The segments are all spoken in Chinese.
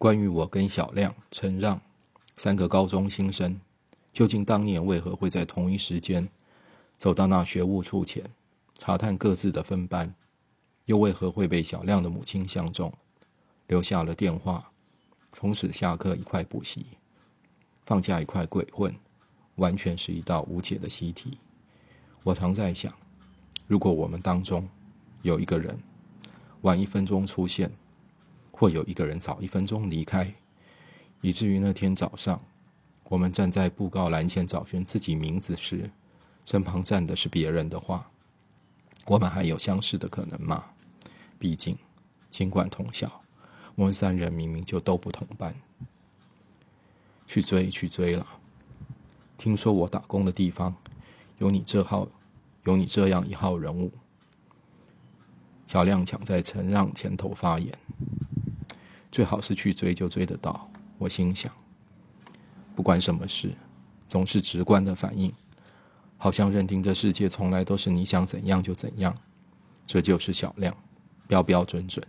关于我跟小亮、陈让三个高中新生，究竟当年为何会在同一时间走到那学务处前查探各自的分班，又为何会被小亮的母亲相中，留下了电话，从此下课一块补习，放假一块鬼混，完全是一道无解的习题。我常在想，如果我们当中有一个人晚一分钟出现，或有一个人早一分钟离开，以至于那天早上，我们站在布告栏前找寻自己名字时，身旁站的是别人的话，我们还有相识的可能吗？毕竟，尽管同校，我们三人明明就都不同班。去追，去追了。听说我打工的地方。有你这号，有你这样一号人物。小亮抢在陈让前头发言，最好是去追就追得到。我心想，不管什么事，总是直观的反应，好像认定这世界从来都是你想怎样就怎样。这就是小亮，标标准准。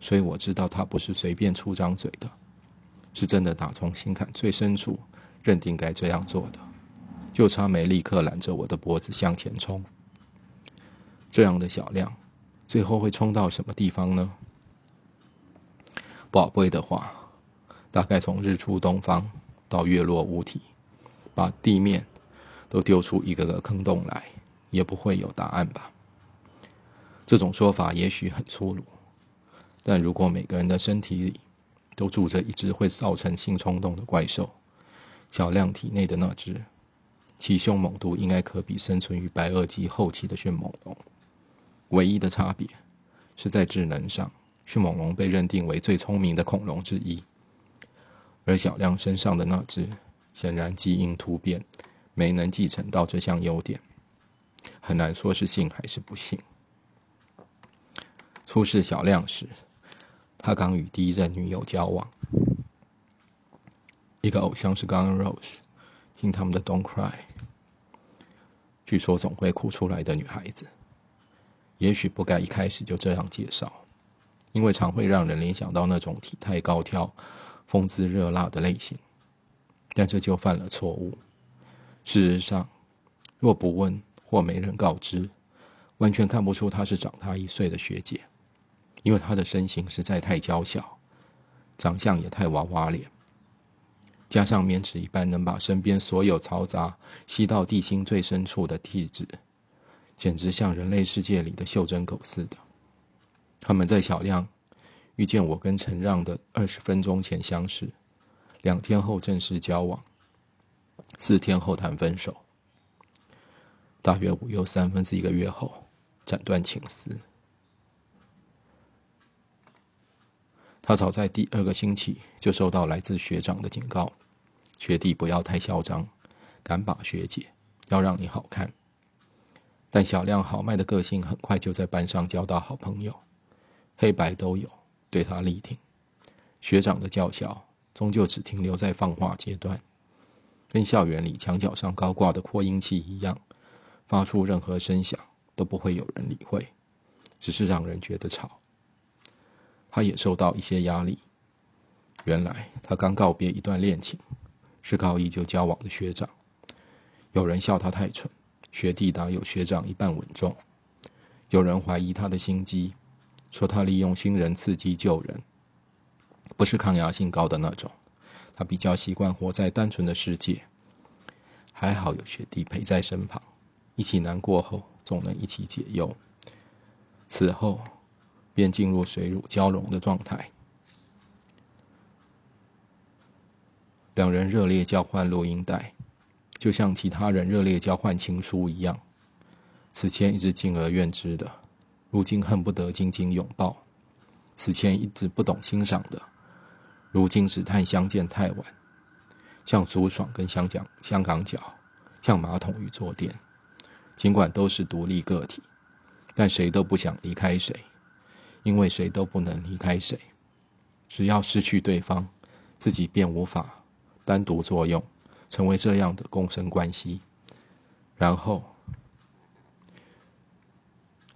所以我知道他不是随便出张嘴的，是真的打从心坎最深处认定该这样做的。就差没立刻揽着我的脖子向前冲。这样的小亮，最后会冲到什么地方呢？宝贝的话，大概从日出东方到月落乌啼，把地面都丢出一个个坑洞来，也不会有答案吧？这种说法也许很粗鲁，但如果每个人的身体里都住着一只会造成性冲动的怪兽，小亮体内的那只。其凶猛度应该可比生存于白垩纪后期的迅猛龙，唯一的差别是在智能上，迅猛龙被认定为最聪明的恐龙之一，而小亮身上的那只显然基因突变，没能继承到这项优点，很难说是幸还是不幸。初识小亮时，他刚与第一任女友交往，一个偶像是 Gun Rose。听他们的《Don't Cry》，据说总会哭出来的女孩子，也许不该一开始就这样介绍，因为常会让人联想到那种体态高挑、风姿热辣的类型。但这就犯了错误。事实上，若不问或没人告知，完全看不出她是长他一岁的学姐，因为她的身形实在太娇小，长相也太娃娃脸。加上棉纸一般能把身边所有嘈杂吸到地心最深处的体质，简直像人类世界里的袖珍狗似的。他们在小亮遇见我跟陈让的二十分钟前相识，两天后正式交往，四天后谈分手，大约五又三分之一个月后斩断情丝。他早在第二个星期就收到来自学长的警告：学弟不要太嚣张，敢把学姐，要让你好看。但小亮豪迈的个性很快就在班上交到好朋友，黑白都有，对他力挺。学长的叫嚣终究只停留在放话阶段，跟校园里墙角上高挂的扩音器一样，发出任何声响都不会有人理会，只是让人觉得吵。他也受到一些压力。原来他刚告别一段恋情，是高一就交往的学长。有人笑他太蠢，学弟哪有学长一半稳重？有人怀疑他的心机，说他利用新人刺激救人，不是抗压性高的那种。他比较习惯活在单纯的世界。还好有学弟陪在身旁，一起难过后总能一起解忧。此后。便进入水乳交融的状态，两人热烈交换录音带，就像其他人热烈交换情书一样。此前一直敬而远之的，如今恨不得紧紧拥抱；此前一直不懂欣赏的，如今只叹相见太晚。像竹爽跟香港香港脚，像马桶与坐垫，尽管都是独立个体，但谁都不想离开谁。因为谁都不能离开谁，只要失去对方，自己便无法单独作用，成为这样的共生关系。然后，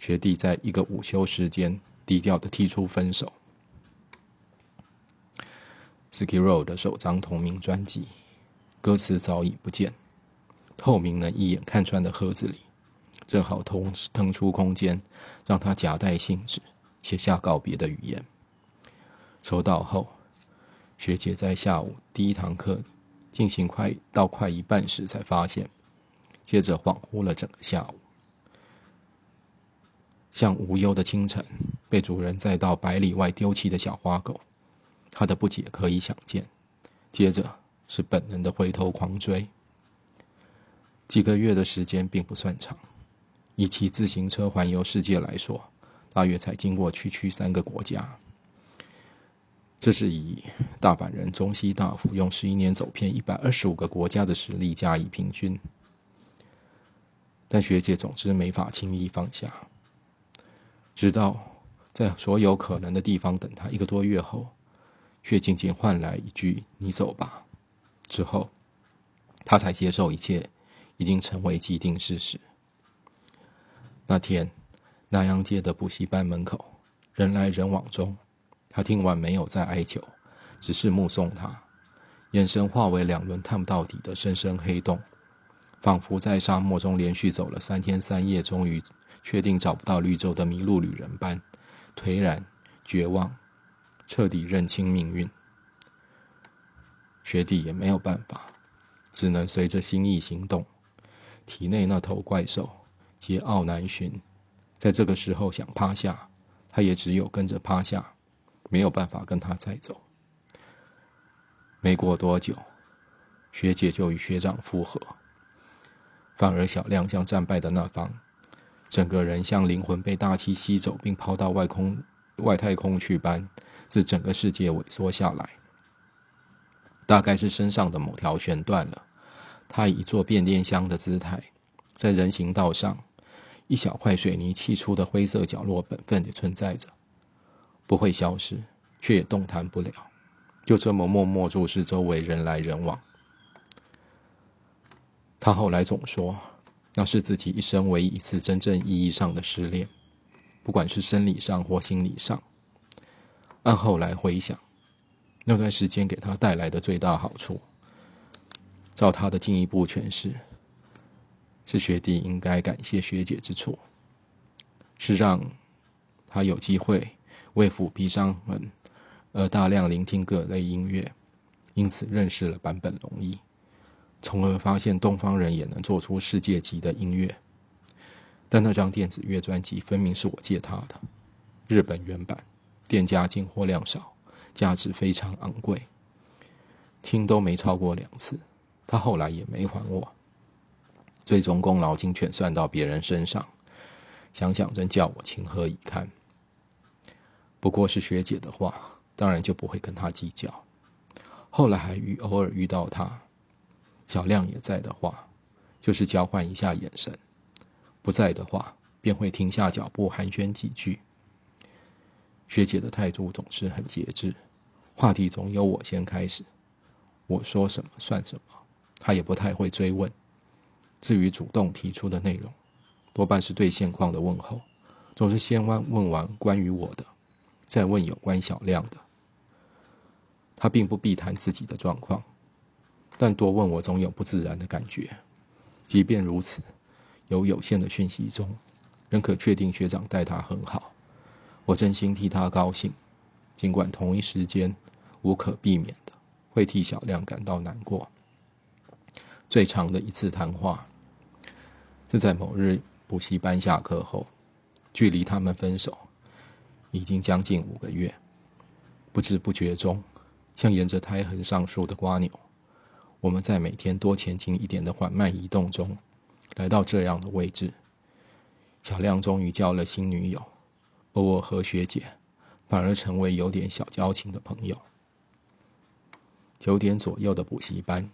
学弟在一个午休时间低调的提出分手。Skid Row 的首张同名专辑，歌词早已不见。透明能一眼看穿的盒子里，正好腾腾出空间，让他夹带信纸，写下告别的语言。收到后，学姐在下午第一堂课进行快到快一半时才发现，接着恍惚了整个下午，像无忧的清晨被主人载到百里外丢弃的小花狗，他的不解可以想见。接着是本能的回头狂追。几个月的时间并不算长，以骑自行车环游世界来说，大约才经过区区三个国家。这是以大阪人中西大夫用十一年走遍一百二十五个国家的实力加以平均。但学姐总之没法轻易放下，直到在所有可能的地方等他一个多月后，却仅仅换来一句“你走吧”，之后，他才接受一切。已经成为既定事实。那天，南阳街的补习班门口人来人往中，他听完没有再哀求，只是目送他，眼神化为两轮探不到底的深深黑洞，仿佛在沙漠中连续走了三天三夜，终于确定找不到绿洲的迷路旅人般颓然绝望，彻底认清命运。学弟也没有办法，只能随着心意行动。体内那头怪兽桀骜难驯，在这个时候想趴下，他也只有跟着趴下，没有办法跟他再走。没过多久，学姐就与学长复合，反而小亮像战败的那方，整个人像灵魂被大气吸走并抛到外空外太空去般，自整个世界萎缩下来。大概是身上的某条弦断了。他以一座变电箱的姿态，在人行道上，一小块水泥砌出的灰色角落，本分地存在着，不会消失，却也动弹不了，就这么默默注视周围人来人往。他后来总说，那是自己一生唯一一次真正意义上的失恋，不管是生理上或心理上。按后来回想，那段时间给他带来的最大好处。照他的进一步诠释，是学弟应该感谢学姐之处，是让他有机会为抚鼻伤痕而大量聆听各类音乐，因此认识了坂本龙一，从而发现东方人也能做出世界级的音乐。但那张电子乐专辑分明是我借他的，日本原版，店家进货量少，价值非常昂贵，听都没超过两次。他后来也没还我，最终功劳竟全算到别人身上，想想真叫我情何以堪。不过是学姐的话，当然就不会跟他计较。后来还遇偶尔遇到他，小亮也在的话，就是交换一下眼神；不在的话，便会停下脚步寒暄几句。学姐的态度总是很节制，话题总由我先开始，我说什么算什么。她也不太会追问，至于主动提出的内容，多半是对现况的问候，总是先问问完关于我的，再问有关小亮的。他并不必谈自己的状况，但多问我总有不自然的感觉。即便如此，有有限的讯息中，仍可确定学长待他很好，我真心替他高兴。尽管同一时间，无可避免的会替小亮感到难过。最长的一次谈话，是在某日补习班下课后，距离他们分手已经将近五个月。不知不觉中，像沿着胎痕上树的瓜牛，我们在每天多前进一点的缓慢移动中，来到这样的位置。小亮终于交了新女友，而我和学姐反而成为有点小交情的朋友。九点左右的补习班。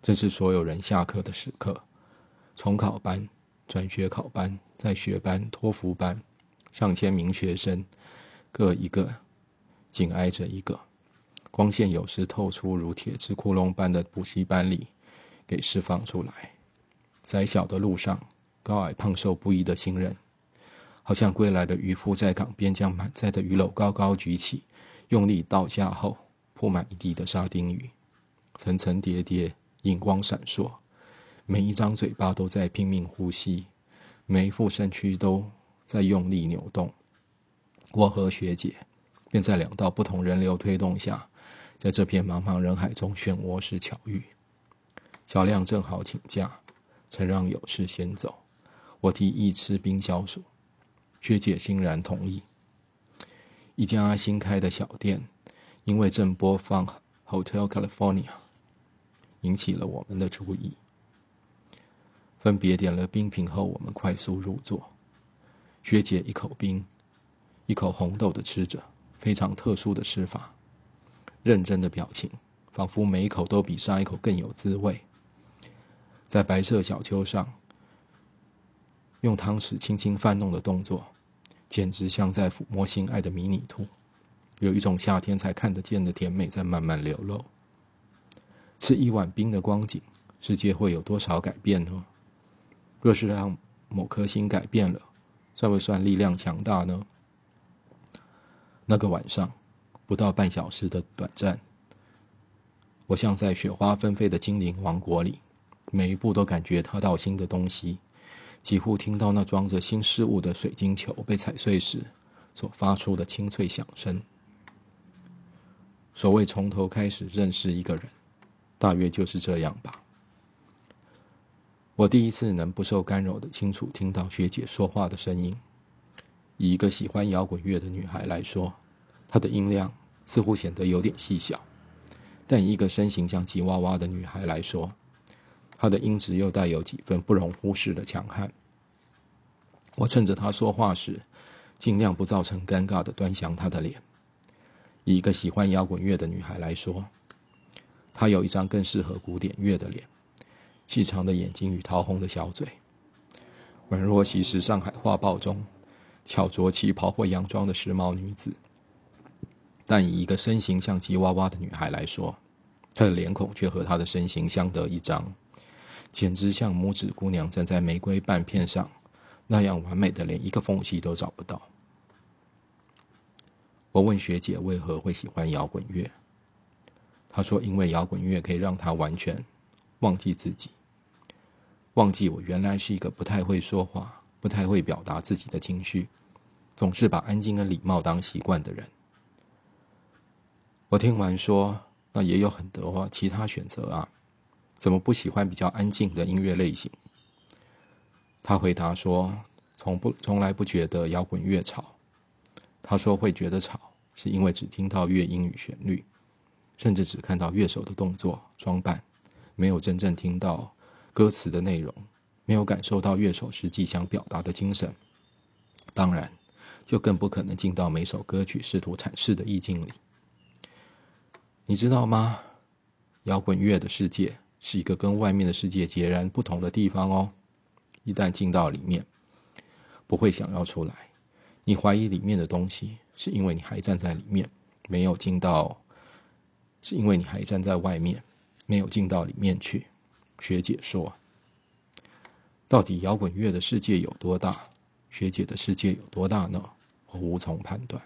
正是所有人下课的时刻，重考班、转学考班、在学班、托福班，上千名学生，各一个紧挨着一个，光线有时透出如铁质窟窿般的补习班里，给释放出来。窄小的路上，高矮胖瘦不一的行人，好像归来的渔夫在港边将满载的鱼篓高高举起，用力倒下后，铺满一地的沙丁鱼，层层叠叠，荧光闪烁，每一张嘴巴都在拼命呼吸，每一副身躯都在用力扭动。我和学姐便在两道不同人流推动下，在这片茫茫人海中漩涡式巧遇。小亮正好请假，曾让有事先走，我提议吃冰消暑，学姐欣然同意。一家新开的小店，因为正播放《Hotel California》，引起了我们的注意。分别点了冰品后，我们快速入座。学姐一口冰。一口红豆的吃着，非常特殊的吃法，认真的表情，仿佛每一口都比上一口更有滋味。在白色小丘上，用汤匙轻轻翻弄的动作，简直像在抚摸心爱的迷你兔，有一种夏天才看得见的甜美在慢慢流露。吃一碗冰的光景，世界会有多少改变呢？若是让某颗心改变了，算不算力量强大呢？那个晚上，不到半小时的短暂，我像在雪花纷飞的精灵王国里，每一步都感觉踏到新的东西，几乎听到那装着新事物的水晶球被踩碎时所发出的清脆响声。所谓从头开始认识一个人，大约就是这样吧。我第一次能不受干扰的清楚听到学姐说话的声音。以一个喜欢摇滚乐的女孩来说，她的音量似乎显得有点细小；但以一个身形像吉娃娃的女孩来说，她的音质又带有几分不容忽视的强悍。我趁着她说话时，尽量不造成尴尬的端详她的脸。以一个喜欢摇滚乐的女孩来说，她有一张更适合古典乐的脸，细长的眼睛与桃红的小嘴，宛若其实上海画报中。巧着旗袍或洋装的时髦女子，但以一个身形像吉娃娃的女孩来说，她的脸孔却和她的身形相得益彰，简直像拇指姑娘站在玫瑰半片上那样完美的，连一个缝隙都找不到。我问学姐为何会喜欢摇滚乐，她说：“因为摇滚乐可以让她完全忘记自己，忘记我原来是一个不太会说话。”不太会表达自己的情绪，总是把安静跟礼貌当习惯的人。我听完说：“那也有很多其他选择啊，怎么不喜欢比较安静的音乐类型？”他回答说：“从不从来不觉得摇滚乐吵。他说会觉得吵，是因为只听到乐音与旋律，甚至只看到乐手的动作装扮，没有真正听到歌词的内容。”没有感受到乐手实际想表达的精神，当然，就更不可能进到每首歌曲试图阐释的意境里。你知道吗？摇滚乐的世界是一个跟外面的世界截然不同的地方哦。一旦进到里面，不会想要出来。你怀疑里面的东西，是因为你还站在里面，没有进到；是因为你还站在外面，没有进到里面去。学姐说。到底摇滚乐的世界有多大？学姐的世界有多大呢？我无从判断。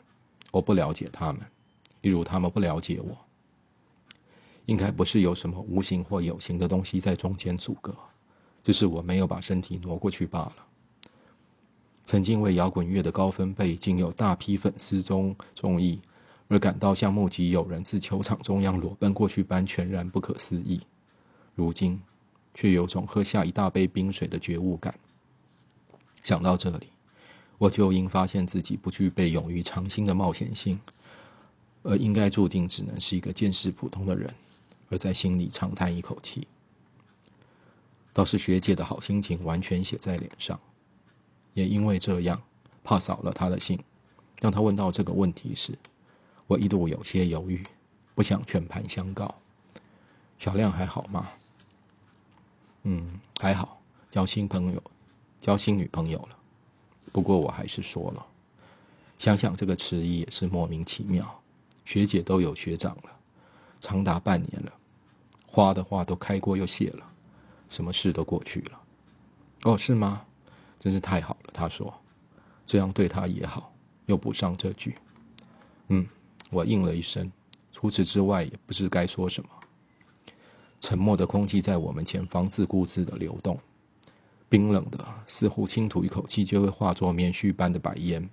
我不了解他们，一如他们不了解我。应该不是有什么无形或有形的东西在中间阻隔，就是我没有把身体挪过去罢了。曾经为摇滚乐的高分贝竟有大批粉丝中中意，而感到像目击有人自球场中央裸奔过去般全然不可思议。如今。却有种喝下一大杯冰水的觉悟感。想到这里，我就应发现自己不具备勇于尝新的冒险性，而应该注定只能是一个见识普通的人，而在心里长叹一口气。倒是学姐的好心情完全写在脸上，也因为这样，怕扫了他的兴。当他问到这个问题时，我一度有些犹豫，不想全盘相告。小亮还好吗？嗯，还好，交新朋友，交新女朋友了。不过我还是说了，想想这个迟疑也是莫名其妙。学姐都有学长了，长达半年了，花的话都开过又谢了，什么事都过去了。哦，是吗？真是太好了。他说，这样对他也好。又补上这句，嗯，我应了一声，除此之外，也不知该说什么。沉默的空气在我们前方自顾自的流动，冰冷的，似乎轻吐一口气就会化作棉絮般的白烟。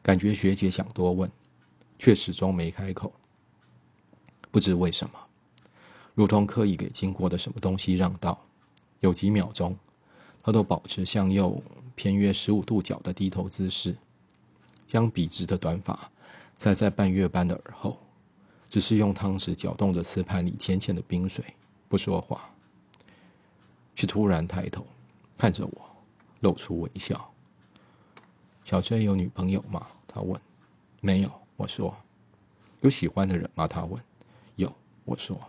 感觉学姐想多问，却始终没开口。不知为什么，如同刻意给经过的什么东西让道。有几秒钟，他都保持向右偏约十五度角的低头姿势，将笔直的短发塞在半月般的耳后。只是用汤匙搅动着瓷盘里浅浅的冰水，不说话，却突然抬头看着我，露出微笑。小崔有女朋友吗？他问。没有，我说。有喜欢的人吗？他问。我说。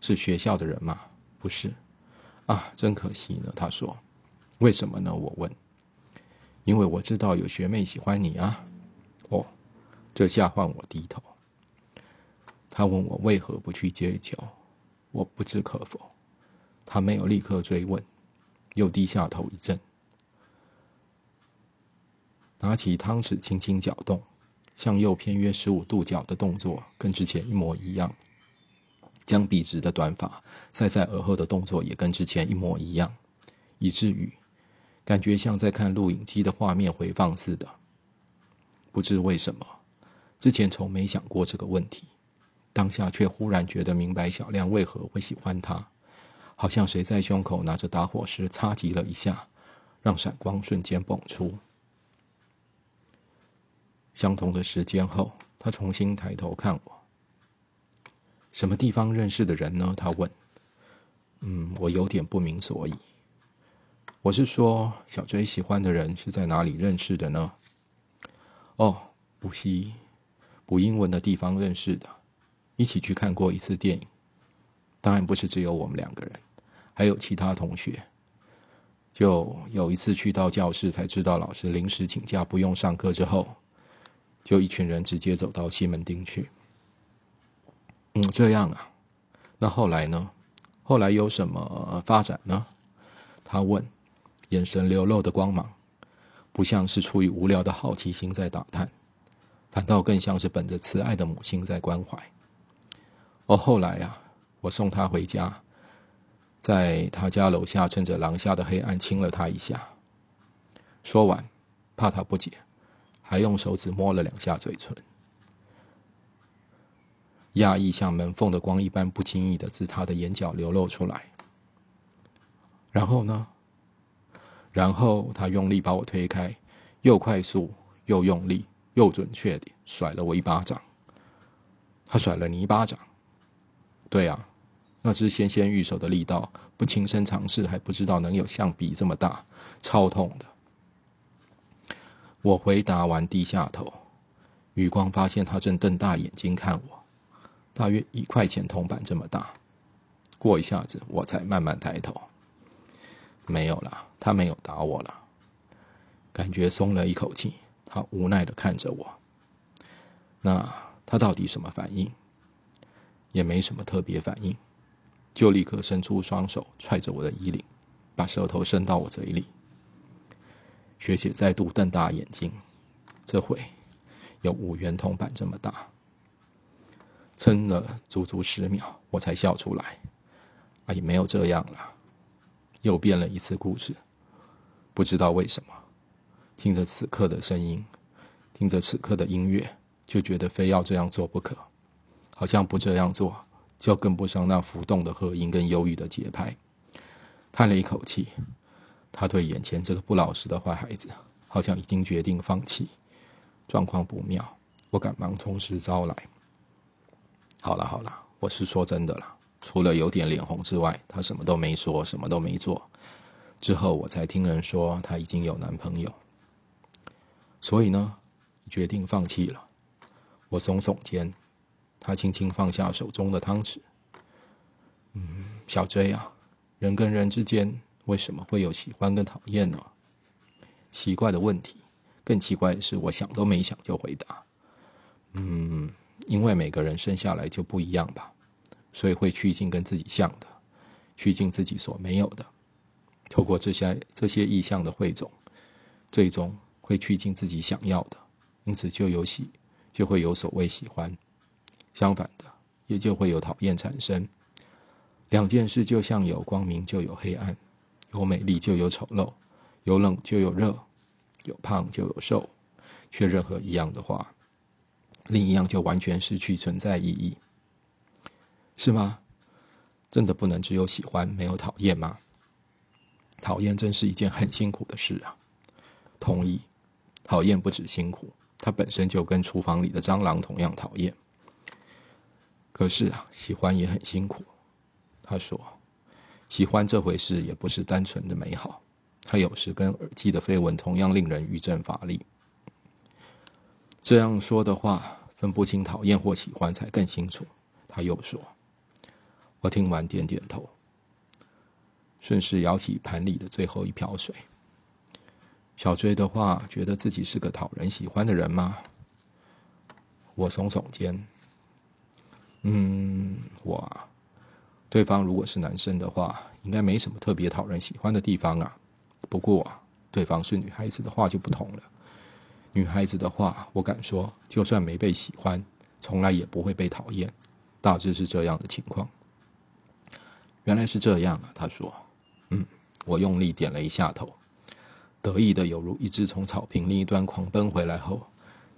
是学校的人吗？不是。啊，真可惜呢。他说。为什么呢？我问。因为我知道有学妹喜欢你啊。哦，这下换我低头。他问我为何不去接球，我不知可否。他没有立刻追问，又低下头一阵，拿起汤匙轻轻搅动，向右偏约十五度角的动作跟之前一模一样。将笔直的短发塞在耳后的动作也跟之前一模一样，以至于感觉像在看录影机的画面回放似的。不知为什么，之前从没想过这个问题。当下却忽然觉得明白小亮为何会喜欢他，好像谁在胸口拿着打火石擦击了一下，让闪光瞬间蹦出。相同的时间后，他重新抬头看我。什么地方认识的人呢？他问。嗯，我有点不明所以。我是说，小追喜欢的人是在哪里认识的呢？哦，补习、补英文的地方认识的。一起去看过一次电影，当然不是只有我们两个人，还有其他同学。就有一次去到教室才知道老师临时请假不用上课之后，就一群人直接走到西门町去。嗯，这样啊。那后来呢？后来有什么发展呢？他问，眼神流露的光芒，不像是出于无聊的好奇心在打探，反倒更像是本着慈爱的母亲在关怀。哦，后来呀，我送他回家，在他家楼下，趁着廊下的黑暗亲了他一下。说完，怕他不解，还用手指摸了两下嘴唇。讶异像门缝的光一般不经意的自他的眼角流露出来。然后呢？然后他用力把我推开，又快速又用力又准确地甩了我一巴掌。他甩了你一巴掌。对啊，那只纤纤玉手的力道，不亲身尝试还不知道能有像笔这么大，超痛的。我回答完，低下头，余光发现他正瞪大眼睛看我，大约一块钱铜板这么大。过一下子，我才慢慢抬头，没有了，他没有打我了，感觉松了一口气。他无奈的看着我，那他到底什么反应？也没什么特别反应，就立刻伸出双手踹着我的衣领，把舌头伸到我嘴里。学姐再度瞪大眼睛，这回有五元铜板这么大。撑了足足十秒，我才笑出来。啊，也没有这样了，又变了一次故事。不知道为什么，听着此刻的声音，听着此刻的音乐，就觉得非要这样做不可。好像不这样做，就跟不上那浮动的和音跟忧郁的节拍。叹了一口气，他对眼前这个不老实的坏孩子，好像已经决定放弃。状况不妙，我赶忙从实招来。好了好了，我是说真的了。除了有点脸红之外，他什么都没说，什么都没做。之后我才听人说他已经有男朋友，所以呢，决定放弃了。我耸耸肩。他轻轻放下手中的汤匙。嗯，小追啊，人跟人之间为什么会有喜欢跟讨厌呢？奇怪的问题，更奇怪的是，我想都没想就回答。嗯，因为每个人生下来就不一样吧，所以会趋近跟自己像的，趋近自己所没有的。透过这些这些意象的汇总，最终会趋近自己想要的，因此就有喜，就会有所谓喜欢。相反的，也就会有讨厌产生。两件事就像有光明就有黑暗，有美丽就有丑陋，有冷就有热，有胖就有瘦，却任何一样的话，另一样就完全失去存在意义，是吗？真的不能只有喜欢没有讨厌吗？讨厌真是一件很辛苦的事啊。同意，讨厌不止辛苦，它本身就跟厨房里的蟑螂同样讨厌。可是啊，喜欢也很辛苦。他说：“喜欢这回事也不是单纯的美好，它有时跟耳机的绯闻同样令人余震乏力。”这样说的话，分不清讨厌或喜欢才更清楚。他又说：“我听完点点头，顺势舀起盘里的最后一瓢水。”小追的话，觉得自己是个讨人喜欢的人吗？我耸耸肩：“嗯，我。”对方如果是男生的话，应该没什么特别讨人喜欢的地方啊。不过，对方是女孩子的话就不同了。女孩子的话，我敢说，就算没被喜欢，从来也不会被讨厌。大致是这样的情况。原来是这样啊，他说。嗯，我用力点了一下头，得意的有如一只从草坪另一端狂奔回来后，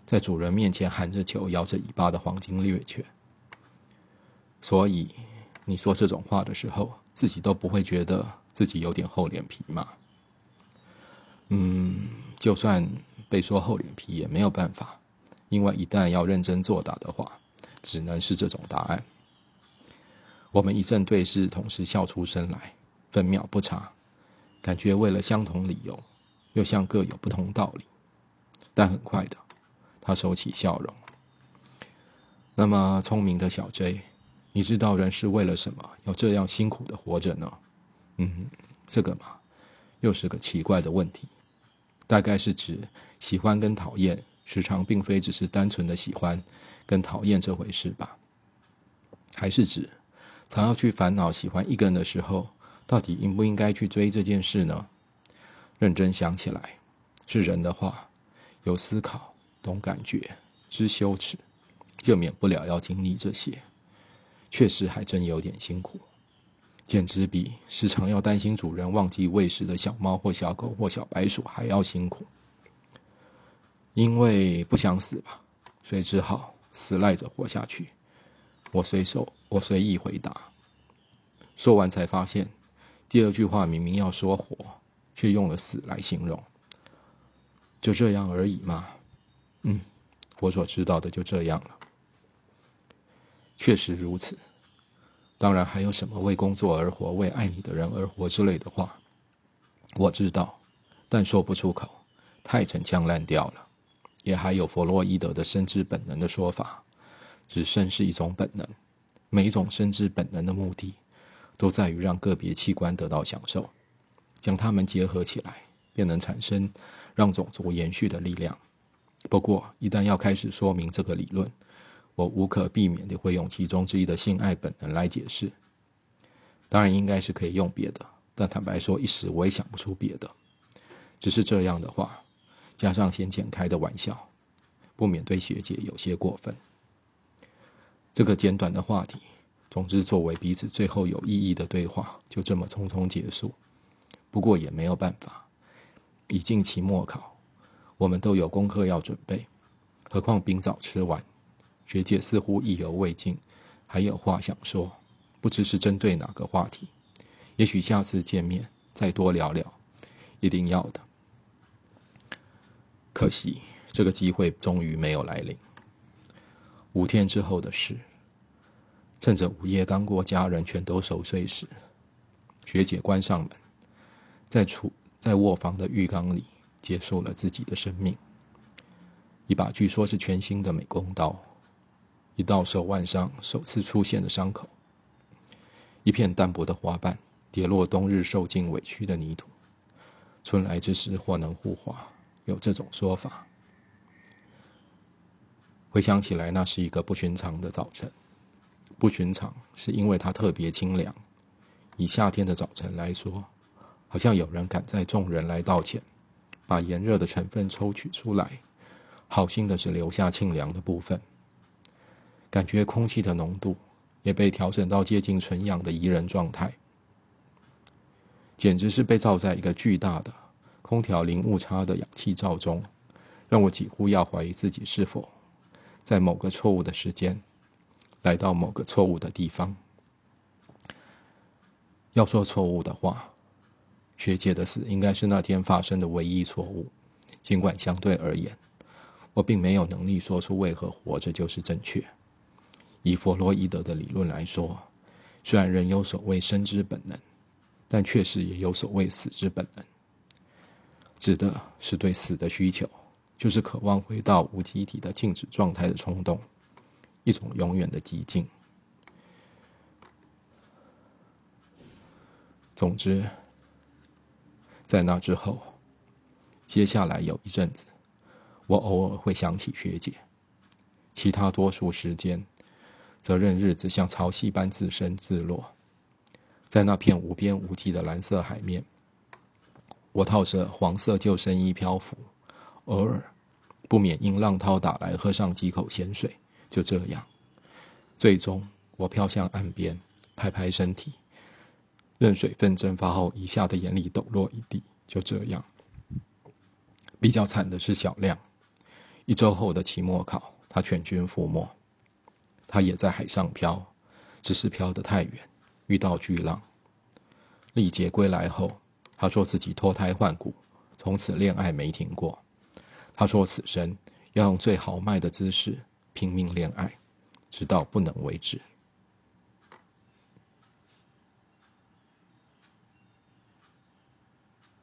在主人面前含着球、摇着尾巴的黄金猎犬。所以。你说这种话的时候，自己都不会觉得自己有点厚脸皮吗？嗯，就算被说厚脸皮也没有办法，因为一旦要认真作答的话，只能是这种答案。我们一阵对视，同时笑出声来，分秒不差，感觉为了相同理由，又像各有不同道理。但很快的，他收起笑容。那么聪明的小 J。你知道人是为了什么要这样辛苦的活着呢？嗯，这个嘛，又是个奇怪的问题。大概是指喜欢跟讨厌时常并非只是单纯的喜欢跟讨厌这回事吧？还是指常要去烦恼喜欢一个人的时候，到底应不应该去追这件事呢？认真想起来，是人的话，有思考、懂感觉、知羞耻，就免不了要经历这些。确实还真有点辛苦，简直比时常要担心主人忘记喂食的小猫或小狗或小白鼠还要辛苦。因为不想死吧，所以只好死赖着活下去。我随手，我随意回答。说完才发现，第二句话明明要说活，却用了死来形容。就这样而已嘛。嗯，我所知道的就这样了。确实如此，当然还有什么为工作而活、为爱你的人而活之类的话，我知道，但说不出口，太陈腔滥调了。也还有弗洛伊德的生殖本能的说法，只生是一种本能，每一种生殖本能的目的，都在于让个别器官得到享受，将它们结合起来，便能产生让种族延续的力量。不过，一旦要开始说明这个理论，我无可避免地会用其中之一的性爱本能来解释，当然应该是可以用别的，但坦白说，一时我也想不出别的。只是这样的话，加上先前开的玩笑，不免对学姐有些过分。这个简短的话题，总之作为彼此最后有意义的对话，就这么匆匆结束。不过也没有办法，已近期末考，我们都有功课要准备，何况冰早吃完。学姐似乎意犹未尽，还有话想说，不知是针对哪个话题。也许下次见面再多聊聊，一定要的。可惜这个机会终于没有来临。五天之后的事，趁着午夜刚过，家人全都熟睡时，学姐关上门，在厨在卧房的浴缸里结束了自己的生命。一把据说是全新的美工刀。一道手腕上首次出现的伤口，一片淡薄的花瓣跌落冬日受尽委屈的泥土，春来之时或能护花，有这种说法。回想起来，那是一个不寻常的早晨。不寻常是因为它特别清凉。以夏天的早晨来说，好像有人赶在众人来到前，把炎热的成分抽取出来，好心的只留下清凉的部分。感觉空气的浓度也被调整到接近纯氧的宜人状态，简直是被罩在一个巨大的空调零误差的氧气罩中，让我几乎要怀疑自己是否在某个错误的时间来到某个错误的地方。要说错误的话，学姐的死应该是那天发生的唯一错误，尽管相对而言。我并没有能力说出为何活着就是正确。以弗洛伊德的理论来说，虽然人有所谓生之本能，但确实也有所谓死之本能，指的是对死的需求，就是渴望回到无机体的静止状态的冲动，一种永远的寂静。总之，在那之后，接下来有一阵子。我偶尔会想起学姐，其他多数时间，责任日子像潮汐般自生自落，在那片无边无际的蓝色海面，我套着黄色救生衣漂浮，偶尔不免因浪涛打来喝上几口咸水，就这样，最终我飘向岸边，拍拍身体，任水分蒸发后一下的眼里抖落一地，就这样。比较惨的是小亮。一周后的期末考，他全军覆没。他也在海上漂，只是漂得太远，遇到巨浪。历劫归来后，他说自己脱胎换骨，从此恋爱没停过。他说此生要用最豪迈的姿势拼命恋爱，直到不能为止。